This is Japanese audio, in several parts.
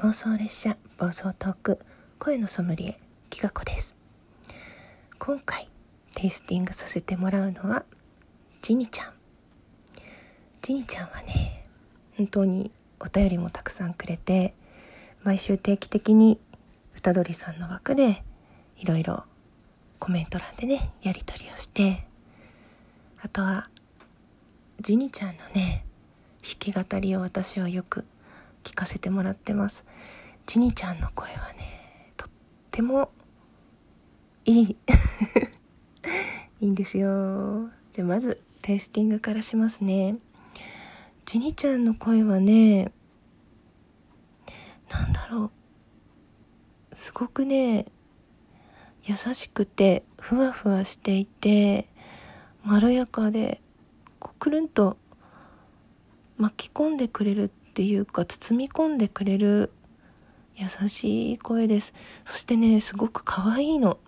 妄想列車暴走トーク声のソムリエきがこです。今回テイスティングさせてもらうのはジニちゃん。ジニちゃんはね本当にお便りもたくさんくれて毎週定期的に歌鳥さんの枠でいろいろコメント欄でねやり取りをしてあとはジニちゃんのね弾き語りを私はよく聞かせてもらってます。ジニちゃんの声はねとってもいい。いいんですよ。じゃあまずテイスティングからしますね。ジニちゃんの声はねなんだろう。すごくね優しくてふわふわしていてまろやかでこうくるんと巻き込んでくれるっていうか包み込んでくれる優しい声です。そしてねすごく可愛いの。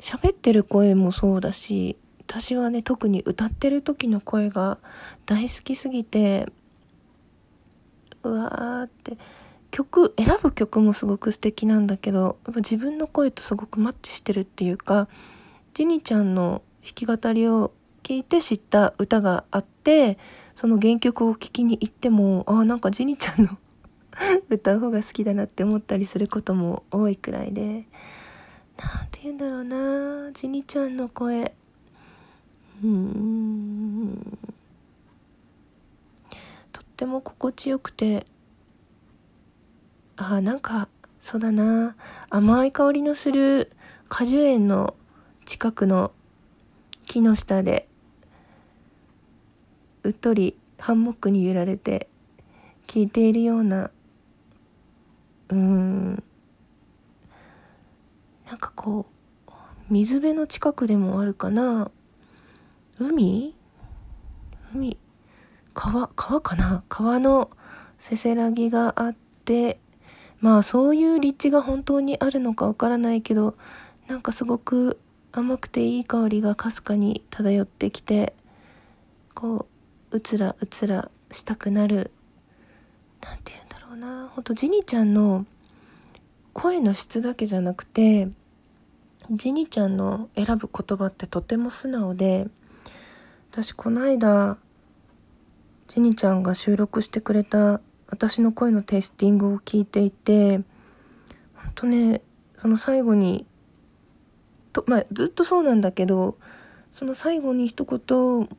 喋ってる声もそうだし私はね特に歌ってる時の声が大好きすぎてうわーって曲選ぶ曲もすごく素敵なんだけど自分の声とすごくマッチしてるっていうかジニちゃんの弾き語りを聞いて知った歌があってその原曲を聴きに行ってもあなんかジニちゃんの 歌う方が好きだなって思ったりすることも多いくらいで。何て言うんだろうなジニちゃんの声。うん。とっても心地よくて。あなんかそうだな。甘い香りのする果樹園の近くの木の下でうっとりハンモックに揺られて聞いているようなうーんなんかこう水辺の近くでもあるかな。海？海？川川かな？川のせせらぎがあってまあそういう立地が本当にあるのかわからないけどなんかすごく甘くていい香りがかすかに漂ってきてこうつらうつらしたくなる。何て言うんだろうな。ほんとジニちゃんの声の質だけじゃなくてジニちゃんの選ぶ言葉ってとても素直で私この間ジニちゃんが収録してくれた私の声のテイスティングを聞いていてほんとねその最後にとまあずっとそうなんだけどその最後に一言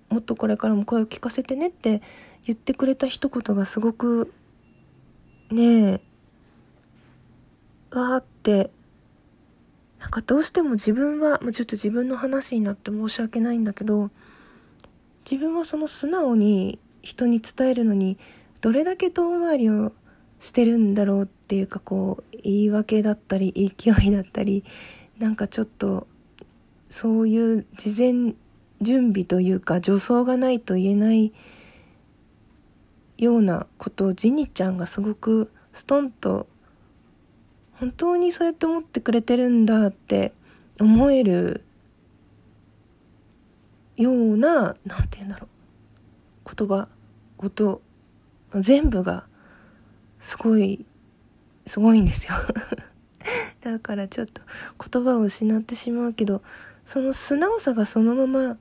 もっとこれからも声を聞かせてねって言ってくれた一言がすごくねえわーってなんかどうしても自分は、まあ、ちょっと自分の話になって申し訳ないんだけど自分はその素直に人に伝えるのにどれだけ遠回りをしてるんだろうっていうかこう言い訳だったり勢いだったりなんかちょっとそういう事前準備というか助走がないと言えないようなことをジニちゃんがすごくストンと本当にそうやって思ってくれてるんだって思えるような何て言うんだろう言葉音全部がすごいすごいんですよだからちょっと言葉を失ってしまうけどその素直さがそのまま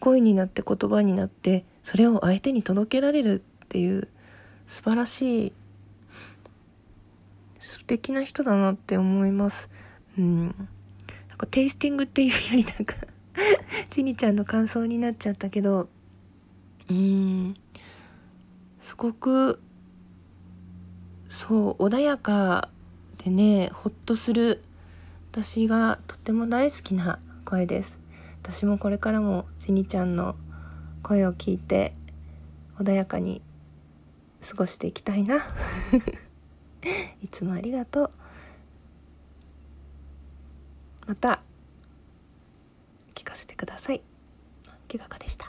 声になって言葉になってそれを相手に届けられるっていう素晴らしい素敵な人だなって思います。うん。なんかテイスティングっていうよりなんかちにちゃんの感想になっちゃったけどうん。すごくそう穏やかでねほっとする私がとっても大好きな声です。私もこれからもちにちゃんの声を聞いて穏やかに過ごしていきたいな。いつもありがとう。また聞かせてください。きがかでした？